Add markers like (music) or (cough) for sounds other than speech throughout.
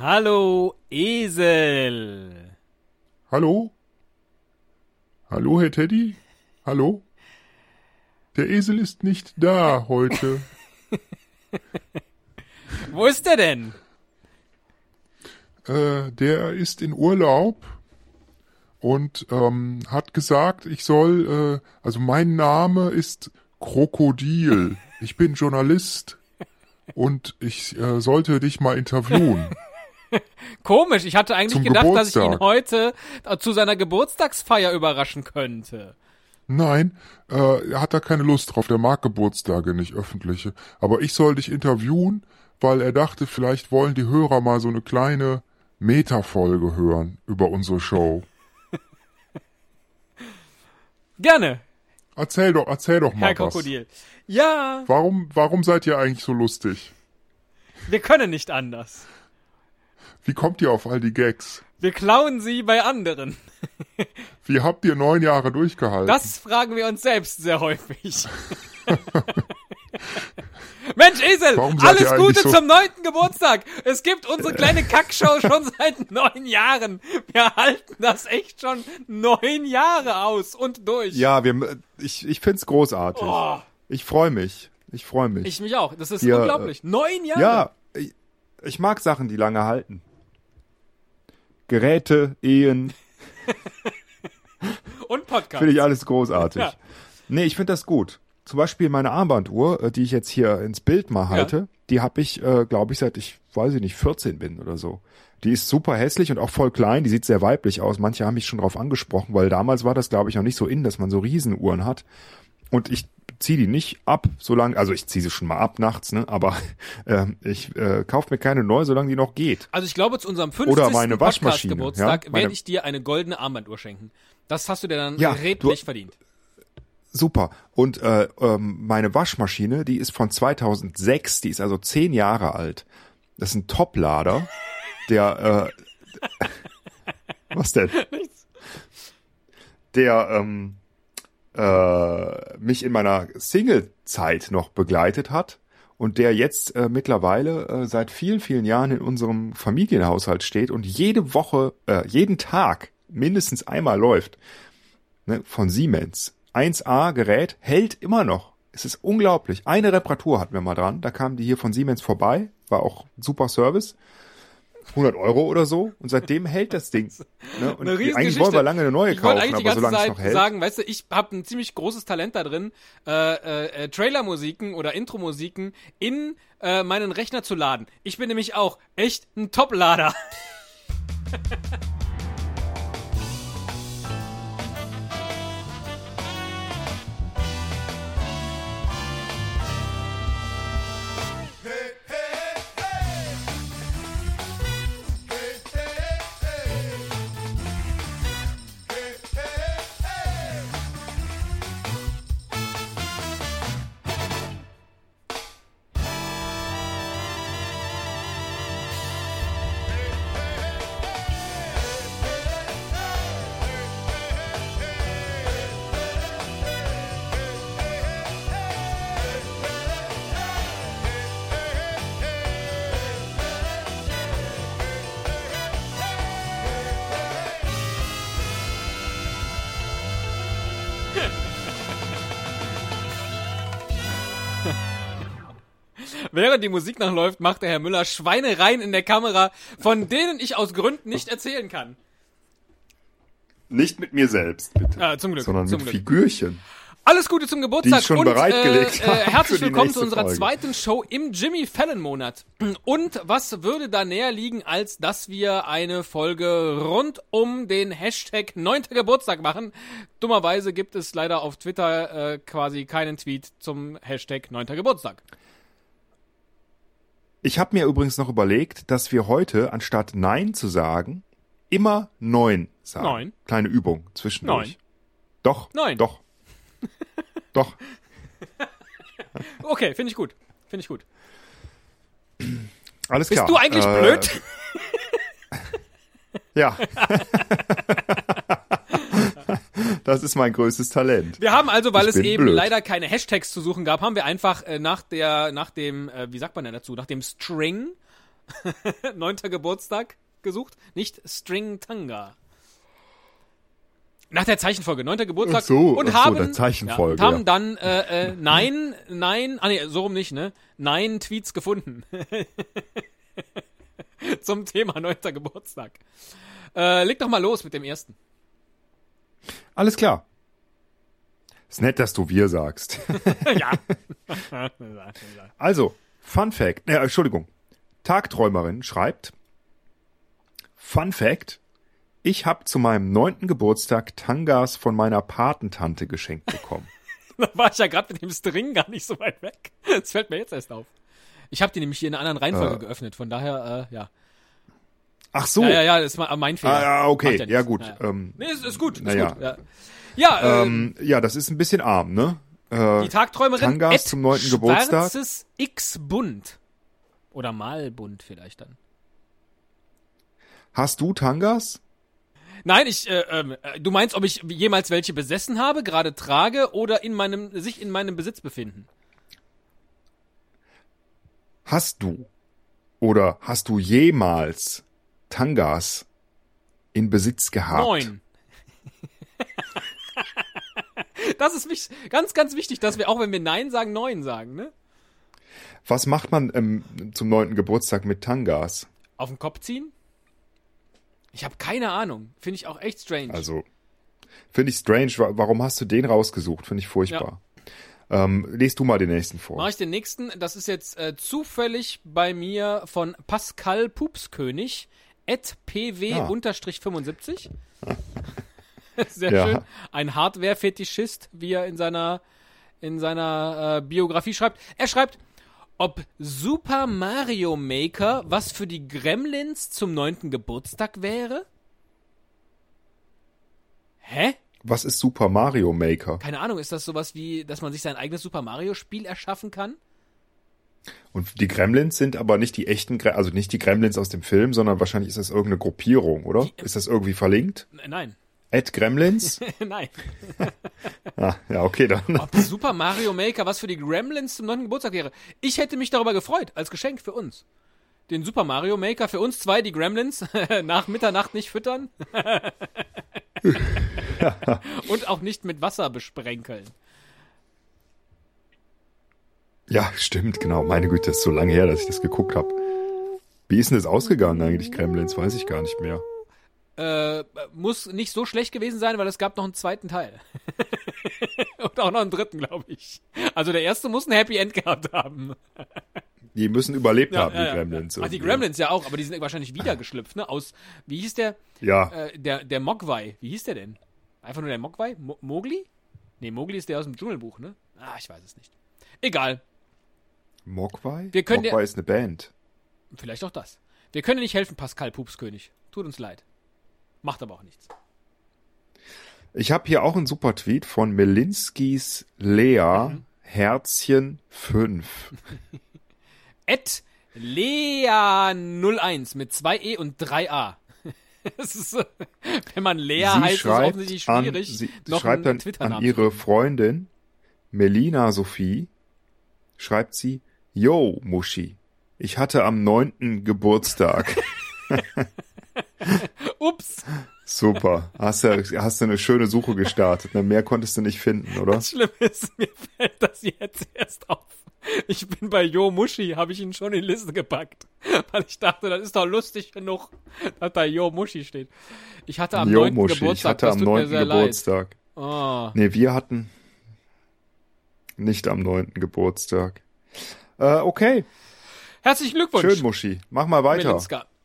Hallo, Esel. Hallo? Hallo, Herr Teddy? Hallo? Der Esel ist nicht da heute. (laughs) Wo ist er denn? Äh, der ist in Urlaub und ähm, hat gesagt, ich soll, äh, also mein Name ist Krokodil. Ich bin Journalist und ich äh, sollte dich mal interviewen. (laughs) (laughs) Komisch, ich hatte eigentlich Zum gedacht, dass ich ihn Geburtstag. heute äh, zu seiner Geburtstagsfeier überraschen könnte. Nein, äh, er hat da keine Lust drauf, der mag Geburtstage nicht öffentliche. Aber ich soll dich interviewen, weil er dachte, vielleicht wollen die Hörer mal so eine kleine Meta-Folge hören über unsere Show. (laughs) Gerne, Erzähl doch, erzähl doch mal Herr was. Krokodil. Ja, Warum, warum seid ihr eigentlich so lustig? wir können nicht anders. Wie kommt ihr auf all die Gags? Wir klauen sie bei anderen. (laughs) Wie habt ihr neun Jahre durchgehalten? Das fragen wir uns selbst sehr häufig. (laughs) Mensch, Esel, Warum alles Gute so- zum neunten Geburtstag. Es gibt unsere kleine Kackshow schon (laughs) seit neun Jahren. Wir halten das echt schon neun Jahre aus und durch. Ja, wir, ich, ich find's großartig. Oh, Ich freue mich. Ich freue mich. ich mich auch. Das ist Hier, unglaublich. Neun Jahre. ja, ich, ich mag Sachen, die lange halten. Geräte, Ehen, (laughs) Und Podcast. finde ich alles großartig. Ja. Nee, ich finde das gut. Zum Beispiel meine Armbanduhr, äh, die ich jetzt hier ins Bild mal halte, die habe ich, äh, glaube ich, seit ich, weiß ich nicht, 14 bin oder so. Die ist super hässlich und auch voll klein, die sieht sehr weiblich aus. Manche haben mich schon drauf angesprochen, weil damals war das, glaube ich, noch nicht so in, dass man so Riesenuhren hat. Und ich ziehe die nicht ab, solange, also ich ziehe sie schon mal ab nachts, ne? Aber (laughs) ähm, ich äh, kaufe mir keine neue, solange die noch geht. Also ich glaube, zu unserem 50. Oder meine Waschmaschine, Podcast-Geburtstag ja, werde ich dir eine goldene Armbanduhr schenken. Das hast du dir dann Ja, redlich du- verdient. Super. Und äh, ähm, meine Waschmaschine, die ist von 2006, die ist also zehn Jahre alt. Das ist ein Toplader, der äh, (laughs) was denn? Der ähm, äh, mich in meiner Single-Zeit noch begleitet hat und der jetzt äh, mittlerweile äh, seit vielen, vielen Jahren in unserem Familienhaushalt steht und jede Woche, äh, jeden Tag mindestens einmal läuft. Ne, von Siemens. 1A Gerät hält immer noch. Es ist unglaublich. Eine Reparatur hatten wir mal dran. Da kamen die hier von Siemens vorbei. War auch super Service. 100 Euro oder so. Und seitdem hält das Ding. (laughs) Ne? Und Eine eigentlich Riesengeschichte. wollen wir lange eine neue ich wollte kaufen, eigentlich die aber ganze solange es Zeit noch hält. sagen, weißt du, ich habe ein ziemlich großes Talent da drin, äh, äh, äh, Trailermusiken oder Intromusiken in äh, meinen Rechner zu laden. Ich bin nämlich auch echt ein Toplader. (laughs) Während die Musik noch läuft, macht der Herr Müller Schweinereien in der Kamera, von denen ich aus Gründen nicht erzählen kann. Nicht mit mir selbst, bitte. Ah, zum Glück, sondern zum mit Glück. Figürchen. Alles Gute zum Geburtstag schon und bereitgelegt äh, äh, herzlich willkommen zu unserer Folge. zweiten Show im Jimmy Fallon Monat. Und was würde da näher liegen, als dass wir eine Folge rund um den Hashtag 9. Geburtstag machen? Dummerweise gibt es leider auf Twitter äh, quasi keinen Tweet zum Hashtag 9. Geburtstag. Ich habe mir übrigens noch überlegt, dass wir heute, anstatt Nein zu sagen, immer Neun sagen. Neun. Kleine Übung zwischendurch. Neun. Doch. Neun. Doch. (laughs) doch. Okay, finde ich gut. Finde ich gut. Alles Bist klar. du eigentlich Äh, blöd? (laughs) Ja. (laughs) das ist mein größtes Talent. Wir haben also, weil Ich es eben blöd. leider keine Hashtags zu suchen gab, haben wir einfach äh, nach der, nach dem, äh, wie sagt man denn dazu, nach dem String (laughs) Neunter Geburtstag gesucht, nicht String Tanga. Nach der Zeichenfolge, neunter Geburtstag. Ach so, und ach so, haben, der Zeichenfolge, Ja, und haben ja. dann äh, äh, nein, nein, ah nee, so rum nicht, ne? Nein Tweets gefunden. (laughs) Zum Thema neunter Geburtstag. Äh, leg doch mal los mit dem ersten. Alles klar. Ist nett, dass du wir sagst. (laughs) ja. (laughs) Also, Fun Fact, äh, Entschuldigung. Tagträumerin schreibt, Fun Fact, ich habe zu meinem neunten Geburtstag Tangas von meiner Patentante geschenkt bekommen. (laughs) da war ich ja gerade mit dem String gar nicht so weit weg. Das fällt mir jetzt erst auf. Ich habe die nämlich hier in einer anderen Reihenfolge Äh. geöffnet, von daher, äh, ja. Ach so. Ja, ja, ja, das ist mal mein Fehler. Ah, ja, okay. Ja, gut. Ja. Ähm, Nee, ist, ist gut, ist naja. gut. Ja, ja ähm, ähm, ja, das ist ein bisschen arm, ne? die Tagträumerin Tangas zum neunten Geburtstag. Schwarzes X Bund. Oder Malbund vielleicht dann. Hast du Tangas? Nein, ich, äh, äh, du meinst, ob ich jemals welche besessen habe, gerade trage oder in meinem, sich in meinem Besitz befinden? Hast du oder hast du jemals Tangas in Besitz gehabt? Neun. das ist mich, ganz, ganz wichtig, dass wir auch, wenn wir Nein sagen, Neun sagen, ne? Was macht man ähm, zum neunten Geburtstag mit Tangas? Auf den Kopf ziehen? Ich habe keine Ahnung. Finde ich auch echt strange. Also, finde ich strange. Wa- Warum hast du den rausgesucht? Finde ich furchtbar. Ähm, lest du mal den nächsten vor. Mache ich den nächsten. Das ist jetzt äh, zufällig bei mir von Pascal Pupskönig, pw-75. (laughs) Sehr Ja. schön. Ein Hardware-Fetischist, wie er in seiner, in seiner äh, Biografie schreibt. Er schreibt, ob Super Mario Maker was für die Gremlins zum neunten Geburtstag wäre? Hä? Was ist Super Mario Maker? Keine Ahnung, ist das sowas wie, dass man sich sein eigenes Super Mario Spiel erschaffen kann? Und die Gremlins sind aber nicht die echten, Gre also nicht die Gremlins aus dem Film, sondern wahrscheinlich ist das irgendeine Gruppierung, oder? Ist das irgendwie verlinkt? Nein. Ed Gremlins? (laughs) Nein. (laughs) ah, ja, okay, dann. Ob Super Mario Maker was für die Gremlins zum neunten Geburtstag wäre. Ich hätte mich darüber gefreut, als Geschenk für uns. Den Super Mario Maker für uns zwei, die Gremlins, (laughs) nach Mitternacht nicht füttern. Und auch nicht mit Wasser besprenkeln. Ja, stimmt, genau. Meine Güte, das ist so lange her, dass ich das geguckt habe. Wie ist denn das ausgegangen eigentlich, Gremlins? Weiß ich gar nicht mehr. Äh, muss nicht so schlecht gewesen sein, weil es gab noch einen zweiten Teil. (laughs) Und auch noch einen dritten, glaube ich. Also der erste muss ein Happy End gehabt haben. Die müssen überlebt haben, ja, die ja. Gremlins. Ach, die. Gremlins ja auch, aber die sind wahrscheinlich wieder geschlüpft, ne? Aus, wie hieß der? Ja, Äh, der, der Mogwai, wie hieß der denn? Einfach nur der Mogwai? Mo Mowgli? Nee, Mowgli ist der aus dem Dschungelbuch, ne? Ah, ich weiß es nicht. Egal, Mogwai? Wir können Mogwai ist eine Band. vielleicht auch das. Wir können nicht helfen, Pascal Pupskönig. Tut uns leid. Macht aber auch nichts. Ich habe hier auch einen super Tweet von Melinskis Lea Mhm. Herzchen 5. Ed Lea01 mit 2 E und 3 A. (laughs) Das ist, äh, wenn man Lea sie heißt, ist es offensichtlich an, schwierig, sie noch schreibt dann an ihre. Freundin Melina Sophie, schreibt sie, Yo, Muschi, ich hatte am 9. Geburtstag. (laughs) Ups, Super. Hast du, hast du eine schöne Suche gestartet. Ne? Mehr konntest du nicht finden, oder? das Schlimme ist, (laughs) mir fällt das jetzt erst auf. Ich bin bei Jo Muschi, habe ich ihn schon in die Liste gepackt. Weil ich dachte, das ist doch lustig genug, dass da Jo Muschi steht. Ich hatte am Yo, 9. Muschi, ich Geburtstag, hatte das am tut mir 9. sehr Geburtstag. Oh. Nee, wir hatten nicht am 9. Geburtstag. Äh, okay. Herzlichen Glückwunsch, Schön, Muschi. Mach mal weiter.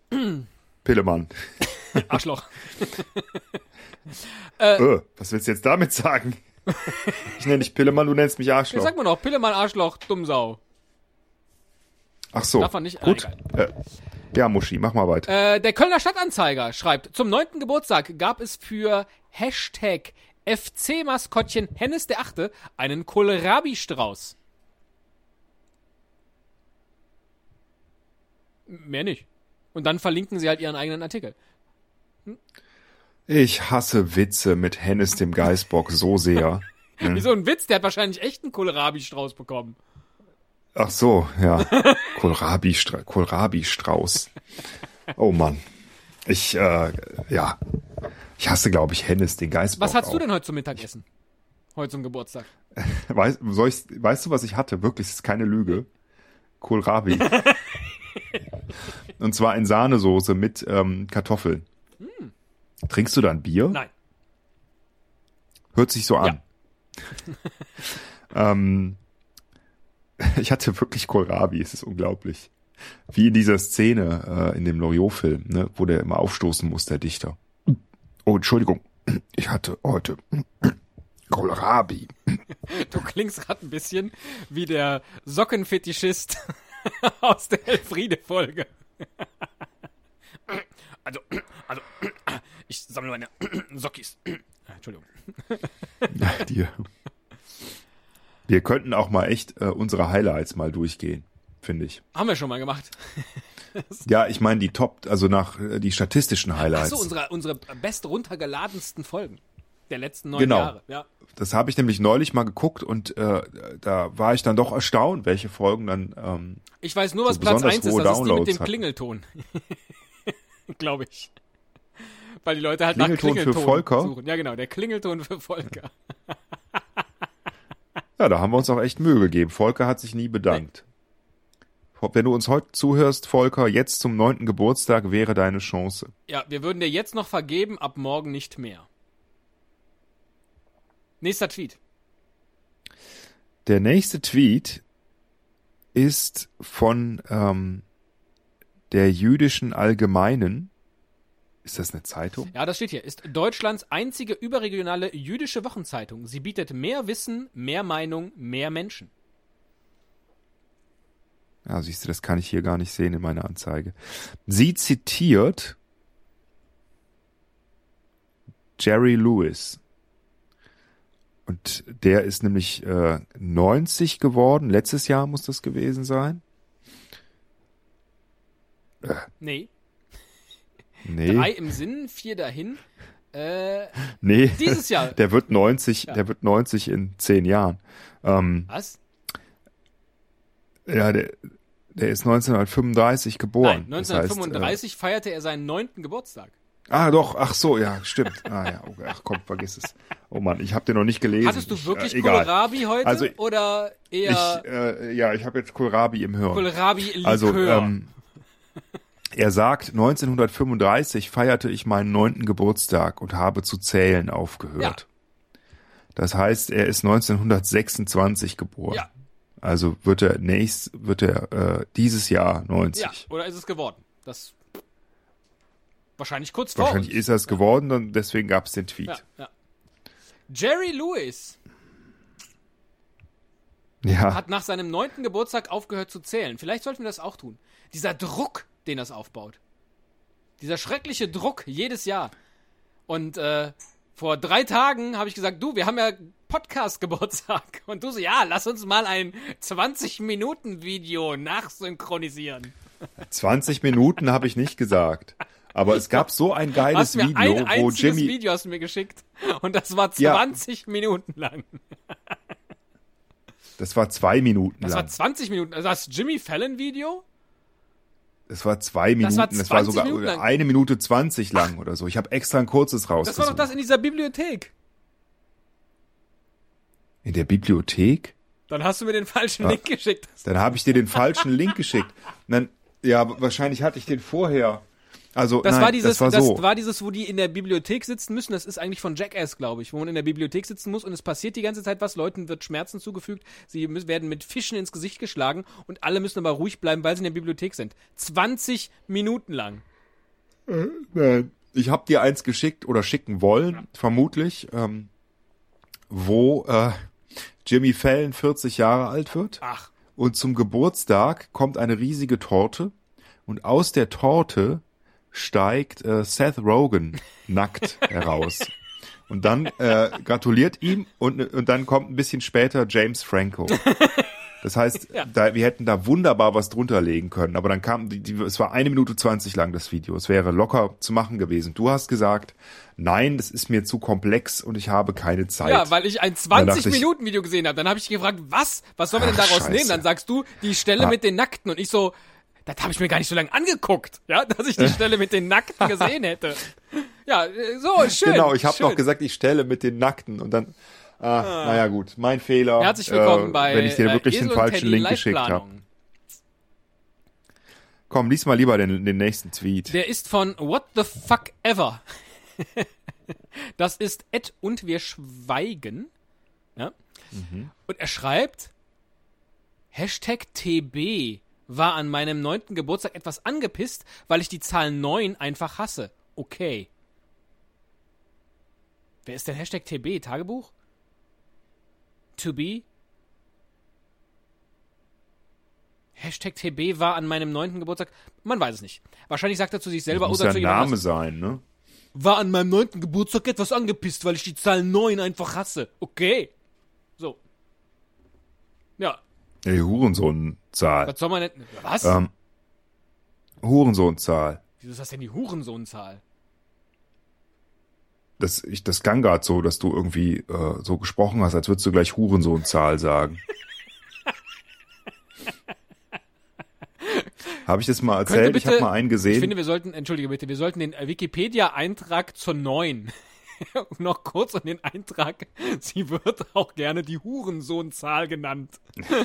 (clears throat) Pillemann. (laughs) Arschloch. (laughs) Äh, was willst du jetzt damit sagen? (laughs) Ich nenne dich Pillemann, du nennst mich Ja, Arschloch. sag mal noch, Pillemann, Arschloch, Dummsau. Ach so. Darf man nicht? Ah, Gut. Äh, ja, Muschi, mach mal weiter. Äh, der Kölner Stadtanzeiger schreibt, zum neunten Geburtstag gab es für Hashtag FC-Maskottchen Hennes der Achte einen Kohlrabi-Strauß. Mehr nicht. Und dann verlinken sie halt ihren eigenen Artikel. Ich hasse Witze mit Hennes dem Geißbock so sehr. (laughs) Wie so ein Witz, der hat wahrscheinlich echt einen Kohlrabi-Strauß bekommen. Ach so, ja. (laughs) Kohlrabi, Stra Kohlrabi. Oh Mann. Ich, äh, ja. Ich hasse, glaube ich, Hennes, den Geistbock. Was hast du auch. denn heute zum Mittagessen? Heute zum Geburtstag. (laughs) Weißt, soll ich, weißt du, was ich hatte? Wirklich, das ist keine Lüge. Kohlrabi. Und zwar in Sahnesoße mit ähm, Kartoffeln. Trinkst du da ein Bier? Nein. Hört sich so an. (laughs) ähm, (laughs) ich hatte wirklich Kohlrabi, es ist unglaublich. Wie in dieser Szene äh, in dem Loriot-Film, ne, wo der immer aufstoßen muss, der Dichter. Oh, Entschuldigung. (clears throat) Ich hatte heute (clears throat) Kohlrabi. (laughs) Du klingst gerade ein bisschen wie der Sockenfetischist aus der Elfriede-Folge. Also, also, ich sammle meine Sockis. Entschuldigung. Die, wir könnten auch mal echt äh, unsere Highlights mal durchgehen, finde ich. Haben wir schon mal gemacht. Ja, ich meine die Top, also nach äh, die statistischen Highlights. Achso, unsere, unsere best runtergeladensten Folgen der letzten neun Genau. Jahre. Ja. Das habe ich nämlich neulich mal geguckt und äh, da war ich dann doch erstaunt, welche Folgen dann. Ähm, Ich weiß nur, was So Platz besonders 1 ist, das ist die mit Downloads dem. Klingelton. (laughs) Glaube ich. Weil die Leute halt Klingelton nach für Klingelton Volker? suchen. Ja, genau, der Klingelton für Volker. (laughs) ja, da haben wir uns auch echt Mühe gegeben. Volker hat sich nie bedankt. Wenn du uns heute zuhörst, Volker, jetzt zum neunten Geburtstag wäre deine Chance. Ja, wir würden dir jetzt noch vergeben, ab morgen nicht mehr. Nächster Tweet. Der nächste Tweet ist von ähm, der jüdischen Allgemeinen. Ist das eine Zeitung? Ja, das steht hier. Ist Deutschlands einzige überregionale jüdische Wochenzeitung. Sie bietet mehr Wissen, mehr Meinung, mehr Menschen. Ja, siehst du, das kann ich hier gar nicht sehen in meiner Anzeige. Sie zitiert Jerry Lewis. Und der ist nämlich äh, 90 geworden. Letztes Jahr muss das gewesen sein. Nee, Nee, drei im Sinn, vier dahin. Äh, nee. dieses Jahr. (laughs) Der wird 90, Ja. der wird 90 in zehn Jahren. Ähm, was? ja, der, der ist 1935 geboren. Nein, Das heißt, 1935 feierte er seinen neunten Geburtstag. Äh, ah, doch, ach so, ja, stimmt. Ah ja, okay, ach komm, vergiss es. Oh Mann, ich habe den noch nicht gelesen. Hattest du Ich, wirklich äh, egal. Kohlrabi heute Also, oder eher Ich, äh, ja, ich habe jetzt Kohlrabi im Hirn. Kohlrabi-Likör? Also, ähm, er sagt, 1935 feierte ich meinen neunten Geburtstag und habe zu zählen aufgehört. Das heißt, er ist 1926 geboren. ja, Also wird er nächst, wird er äh, dieses Jahr 90. ja, oder ist es geworden? Das wahrscheinlich kurz vor Wahrscheinlich uns. ist er es geworden und deswegen gab es den Tweet. Ja, ja. Jerry Lewis Ja, hat nach seinem neunten Geburtstag aufgehört zu zählen. Vielleicht sollten wir das auch tun. Dieser Druck, den das aufbaut. Dieser schreckliche Druck jedes Jahr. Und äh, vor drei Tagen habe ich gesagt, du, wir haben ja Podcast-Geburtstag. Und du so, ja, lass uns mal ein 20-Minuten-Video nachsynchronisieren. 20 Minuten habe ich nicht gesagt. Aber es gab so ein geiles Video, ein wo Jimmy. Video hast du mir geschickt. Und das war Ja. 20 Minuten lang. (laughs) Das war zwei Minuten Das lang. war 20 Minuten. Also das Jimmy Fallon-Video? Das war zwei Minuten, war das war 20 sogar Minuten eine Minute zwanzig lang oder so. Ich habe extra ein kurzes Das war doch das in dieser Bibliothek. in der Bibliothek? Dann hast du mir den falschen Link geschickt. Dann habe ich dir den falschen Link geschickt. (laughs) Dann, ja, wahrscheinlich hatte ich den vorher. Also, Das nein, war dieses, das war so. dieses, wo die in der Bibliothek sitzen müssen. Das ist eigentlich von Jackass, glaube ich, wo man in der Bibliothek sitzen muss und es passiert die ganze Zeit was. Leuten wird Schmerzen zugefügt. Sie müssen, werden mit Fischen ins Gesicht geschlagen und alle müssen aber ruhig bleiben, weil sie in der Bibliothek sind. 20 Minuten lang. Nein. Ich habe dir eins geschickt oder schicken wollen, vermutlich, ähm, wo äh, Jimmy Fallon 40 Jahre alt wird. Ach, Und zum Geburtstag kommt eine riesige Torte und aus der Torte steigt äh, Seth Rogen nackt (laughs) heraus. Und dann äh, gratuliert ihm und, und dann kommt ein bisschen später James Franco. Das heißt, Ja. da, wir hätten da wunderbar was drunter legen können. Aber dann kam, die, die, es war eine Minute zwanzig lang das Video. Es wäre locker zu machen gewesen. Du hast gesagt, nein, das ist mir zu komplex und ich habe keine Zeit. Ja, weil ich ein Dann dachte ich- 20-Minuten-Video gesehen habe. Dann habe ich gefragt, was? Was sollen wir denn daraus scheiße. nehmen? Dann sagst du, die Stelle Ah. mit den Nackten. Und ich so, das habe ich mir gar nicht so lange angeguckt, ja, (laughs) dass ich die Stelle mit den Nackten gesehen hätte. (laughs) Ja, äh, so, schön. genau, ich habe noch gesagt, ich stelle mit den Nackten und dann, ah, naja gut, mein Fehler. Herzlich willkommen äh, bei Wenn ich dir wirklich Esel den falschen Link geschickt habe. Komm, lies mal lieber den, den nächsten Tweet. Der ist von What the fuck ever. (laughs) das ist Ed und wir schweigen. Ja? Und er schreibt, Hashtag TB war an meinem neunten Geburtstag etwas angepisst, weil ich die Zahl 9 einfach hasse. Okay. Wer ist denn Hashtag TB? Tagebuch? To be? Hashtag TB war an meinem neunten Geburtstag. Man weiß es nicht. Wahrscheinlich sagt er zu sich selber muss oder ja zu ein jemand Name sein, ne? War an meinem neunten Geburtstag etwas angepisst, weil ich die Zahl 9 einfach hasse. Okay. So. Ja, Ey, Hurensohnzahl. was soll man denn. Was? Ähm, Hurensohnzahl. Wieso ist das denn die Hurensohnzahl? Das, ich, das klang grad so, dass du irgendwie äh, so gesprochen hast, als würdest du gleich Hurensohnzahl sagen. (laughs) Habe ich das mal erzählt? Ich bitte- habe mal einen gesehen. Ich finde, wir sollten, entschuldige bitte, wir sollten den Wikipedia-Eintrag zur 9 (laughs) noch kurz an den Eintrag. Sie wird auch gerne die Hurensohnzahl genannt. (laughs)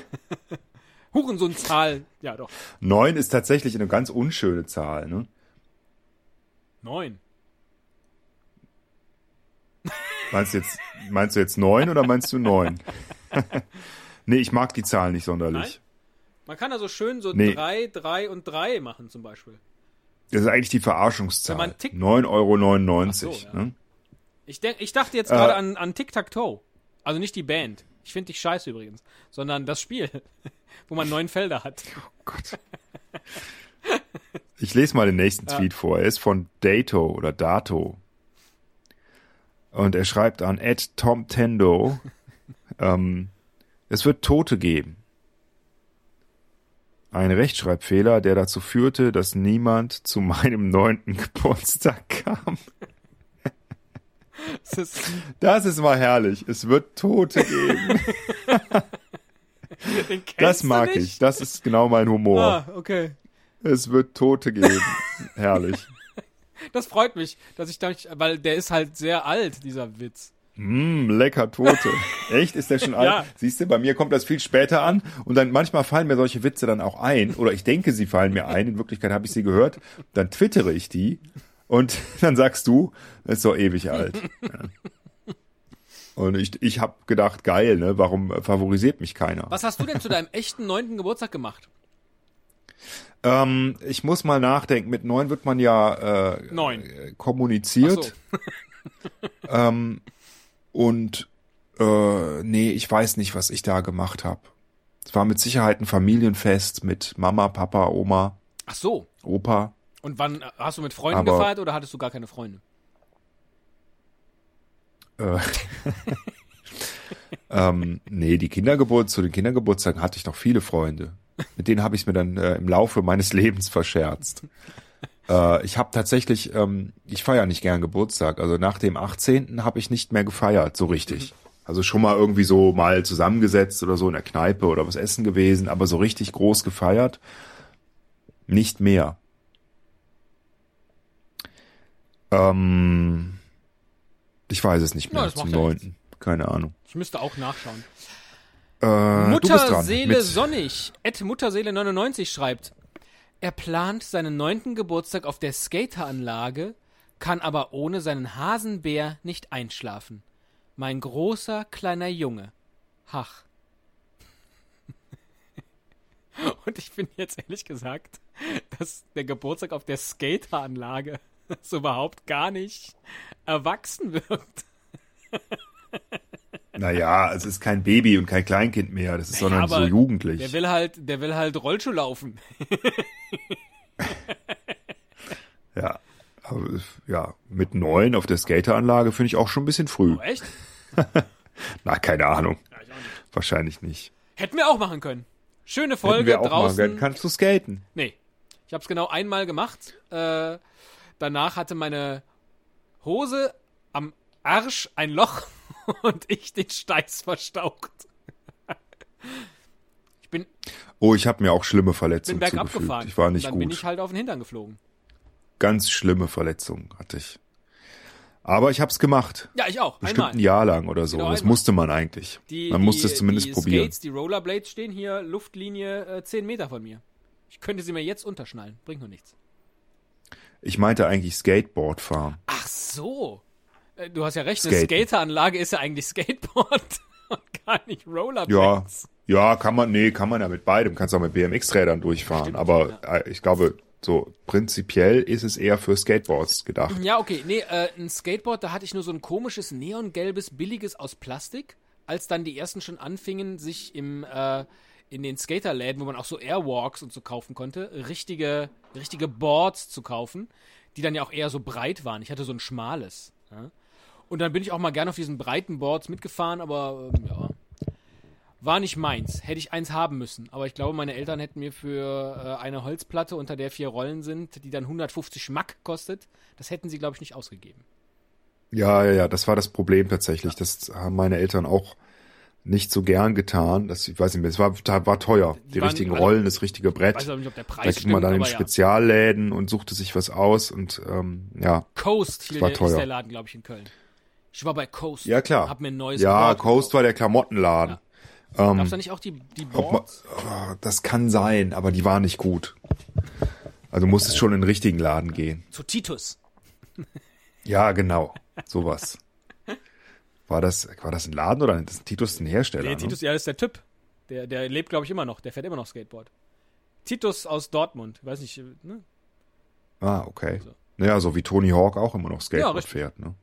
Hurensohnzahl, ja doch. Neun ist tatsächlich eine ganz unschöne Zahl. Ne? 9. (laughs) Meinst du jetzt, meinst du jetzt neun oder meinst du neun? nee, ich mag die Zahl nicht sonderlich. Man kann also schön so Nee. 3, 3 und 3 machen zum Beispiel. Das ist eigentlich die Verarschungszahl. Wenn man tickt- 9,99 Euro. So, ja. ne? Ich, denk, ich dachte jetzt Äh. gerade an, an Tic-Tac-Toe. Also nicht die Band. Ich finde dich scheiße übrigens. Sondern das Spiel, (laughs) wo man neun Felder hat. Gott. Ich lese mal den nächsten Tweet vor. Er ist von Dato oder Dato. Und er schreibt an Ed Tom Tendo, (laughs) ähm, es wird Tote geben. Ein Rechtschreibfehler, der dazu führte, dass niemand zu meinem neunten (laughs) Geburtstag kam. Das ist, Das ist mal herrlich. Es wird Tote geben. (laughs) Das mag ich. Das ist genau mein Humor. Ah, okay. Es wird Tote geben. Herrlich. (laughs) Das freut mich, dass ich da nicht, weil der ist halt sehr alt, dieser Witz. Mm, lecker Tote. Echt? Ist der schon (laughs) alt? Ja. Siehst du, bei mir kommt das viel später an und dann manchmal fallen mir solche Witze dann auch ein oder ich denke, sie fallen mir ein. In Wirklichkeit habe ich sie gehört. Dann twittere ich die und (laughs) dann sagst du, das ist doch ewig alt. Ja. Und ich, ich habe gedacht, geil, ne? Warum favorisiert mich keiner? Was hast du denn zu deinem echten neunten Geburtstag gemacht? Ähm, ich muss mal nachdenken. Mit neun wird man ja äh, Neun. kommuniziert. so. (laughs) Ähm, und äh, nee, ich weiß nicht, was ich da gemacht habe. Es war mit Sicherheit ein Familienfest mit Mama, Papa, Oma, Ach so. Opa. Und wann äh, hast du mit Freunden Aber- gefeiert oder hattest du gar keine Freunde? Äh, (laughs) ähm, nee, die Kindergeburt, zu den Kindergeburtstagen hatte ich noch viele Freunde. Mit denen habe ich mir dann äh, im Laufe meines (laughs) Lebens verscherzt. Äh, ich habe tatsächlich, ähm, ich feiere nicht gern Geburtstag. Also nach dem 18. habe ich nicht mehr gefeiert, so richtig. Also schon mal irgendwie so mal zusammengesetzt oder so in der Kneipe oder was essen gewesen, aber so richtig groß gefeiert nicht mehr. Ähm, ich weiß es nicht mehr Ja, zum macht ja neunten. Keine Ahnung. Ich müsste auch nachschauen. Äh. Mutterseele Sonnig, Ed Mutterseele99 schreibt, er plant seinen neunten Geburtstag auf der Skateranlage, kann aber ohne seinen Hasenbär nicht einschlafen. Mein großer kleiner Junge. Hach. (laughs) Und ich finde jetzt ehrlich gesagt, dass der Geburtstag auf der Skateranlage (laughs) so überhaupt gar nicht erwachsen wirkt. naja, es ist kein Baby und kein Kleinkind mehr, das ist sondern aber so jugendlich. Der will halt, der will halt Rollschuh laufen. (laughs) Ja. Aber, ja, mit neun auf der Skateranlage finde ich auch schon ein bisschen früh. Oh, echt? (laughs) Na, keine Ahnung. Ja, nicht. Wahrscheinlich nicht. Hätten wir auch machen können. Schöne Hätten Folge wir auch draußen. Mal. gern. Kannst du skaten? Nee. Ich habe es genau einmal gemacht. Äh, danach hatte meine Hose am Arsch ein Loch (laughs) und ich den Steiß verstaucht. (laughs) ich bin, Oh, ich habe mir auch schlimme bin Verletzungen bergab zugefügt. gefahren. Ich war nicht dann gut. bin ich halt auf den Hintern geflogen. Ganz schlimme Verletzungen hatte ich. Aber ich habe es gemacht. Ja, ich auch. Bestimmt einmal. ein Jahr lang oder so. Genau, das einmal. musste man eigentlich. Die, man die, musste es zumindest die probieren. Skates, die Rollerblades stehen hier Luftlinie äh, 10 Meter von mir. Ich könnte sie mir jetzt unterschnallen. Bringt nur nichts. Ich meinte eigentlich Skateboard fahren. Ach so. Äh, Du hast ja recht, eine Skaten. Skateranlage ist ja eigentlich Skateboard (laughs) und gar nicht Ja, Rollerblades. ja, kann man, nee, kann man ja mit beidem. Kannst auch mit BMX-Rädern durchfahren. Stimmt, aber äh, ich glaube, so prinzipiell ist es eher für Skateboards gedacht. Ja, okay. Nee, äh, ein Skateboard, da hatte ich nur so ein komisches neongelbes, billiges aus Plastik, als dann die ersten schon anfingen, sich im, äh, in den Skaterläden, wo man auch so Airwalks und so kaufen konnte, richtige, richtige Boards zu kaufen, die dann ja auch eher so breit waren. Ich hatte so ein schmales. Ja? Und dann bin ich auch mal gerne auf diesen breiten Boards mitgefahren, aber ähm, ja. War nicht meins. Hätte ich eins haben müssen. Aber ich glaube, meine Eltern hätten mir für äh, eine Holzplatte, unter der vier Rollen sind, die dann 150 Mack kostet, das hätten sie, glaube ich, nicht ausgegeben. Ja, ja, ja, das war das Problem tatsächlich. Das haben meine Eltern auch nicht so gern getan. Das, ich weiß nicht mehr, es war, da war teuer. Die Die, waren- richtigen also- Rollen, das richtige Brett. Ich weiß nicht, ob der Da Preis ging man stimmt, dann in aber ja. Spezialläden und suchte sich was aus und ähm, ja. Coast hier war der, ist teuer. der Laden, glaube ich, in Köln. Ich war bei Coast. Ja, klar. Hab mir ein neues Ja, Board Coast war der Klamottenladen. Ähm, Gab's da nicht auch die, die ob man, Boards? oh, das kann sein, aber die war nicht gut. Also du musstest schon in den richtigen Laden gehen. Zu Titus. Ja, genau. Sowas. (laughs) War das, war das ein Laden oder das ist Titus ein Hersteller? Nee, ne? Titus, ja, das ist der Typ. Der, der lebt, glaube ich, immer noch. Der fährt immer noch Skateboard. Titus aus Dortmund. Weiß nicht, ne? Ah, okay. So. Naja, so wie Tony Hawk auch immer noch Skateboard richtig. fährt. Ne?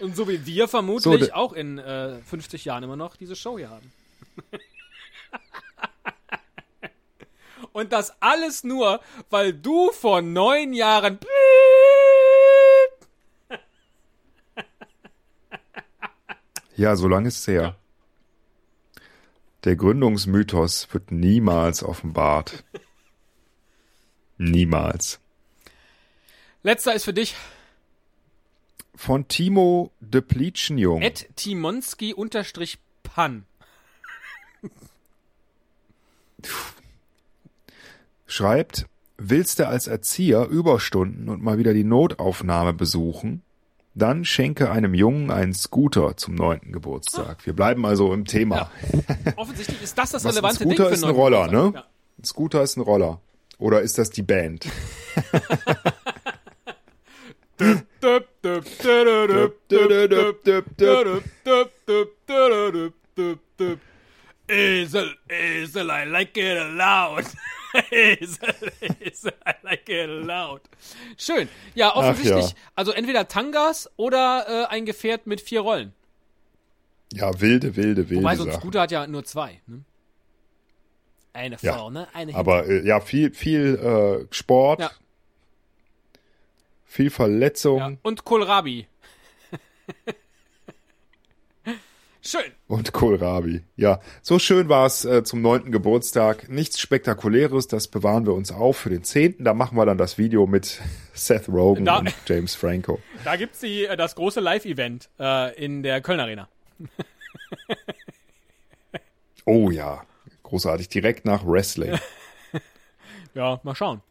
Und so wie wir vermutlich So, auch in äh, 50 Jahren immer noch diese Show hier haben. (laughs) Und das alles nur, weil du vor neun Jahren Ja, so lange ist es her. Ja. Der Gründungsmythos wird niemals offenbart. niemals. Letzter ist für dich Von Timo de Pleetschenjung. Ed Timonski unterstrich Pan. schreibt, willst du als Erzieher Überstunden und mal wieder die Notaufnahme besuchen? Dann schenke einem Jungen einen Scooter zum neunten Geburtstag. Wir bleiben also im Thema. Ja. Offensichtlich ist das das Was relevante ein Scooter Ding ist ein Roller, ne? Ja. Ein Scooter ist ein Roller. Oder ist das die Band? Esel, Esel, I like it loud. I like it loud. Schön. Ja, offensichtlich. ja. Also entweder Tangas oder äh, ein Gefährt mit vier Rollen. Ja, wilde, wilde, wilde Wobei so ein. Scooter hat ja nur zwei. Ne? Eine Ja. vorne, eine hinten. Aber äh, ja, viel, viel äh, Sport, Ja. viel Verletzung. Und Kohlrabi. (laughs) Schön. und Kohlrabi. Ja, so schön war es äh, zum neunten Geburtstag. Nichts Spektakuläres, das bewahren wir uns auf für den zehnten. Da machen wir dann das Video mit (laughs) Seth Rogen Da- und James Franco. Da gibt's die, äh, das große Live-Event äh, in der Köln Arena. Oh ja, großartig. Direkt nach Wrestling. (laughs) Ja, mal schauen.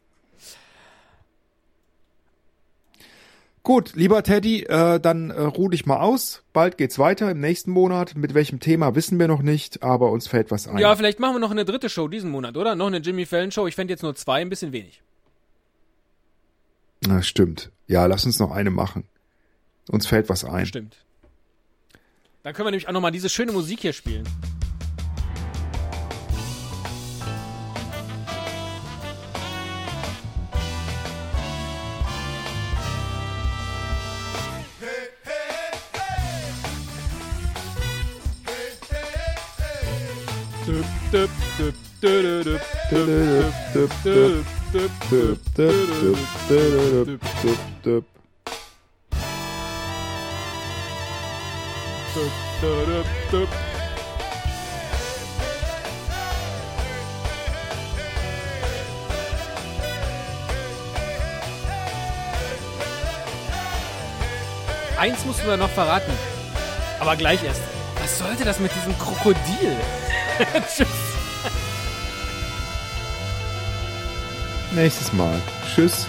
Gut, lieber Teddy, äh, dann äh, ruh dich mal aus. Bald geht's weiter im nächsten Monat. Mit welchem Thema wissen wir noch nicht, aber uns fällt was ein. Ja, vielleicht machen wir noch eine dritte Show diesen Monat, oder? Noch eine Jimmy Fallon Show. Ich fände jetzt nur zwei ein bisschen wenig. Na, stimmt. Ja, lass uns noch eine machen. Uns fällt was ein. Stimmt. Dann können wir nämlich auch noch mal diese schöne Musik hier spielen. Hey, hey, hey. Eins musst du mir noch verraten. Aber gleich erst. Was sollte das mit diesem Krokodil? (laughs) Tschüss. Nächstes Mal. Tschüss.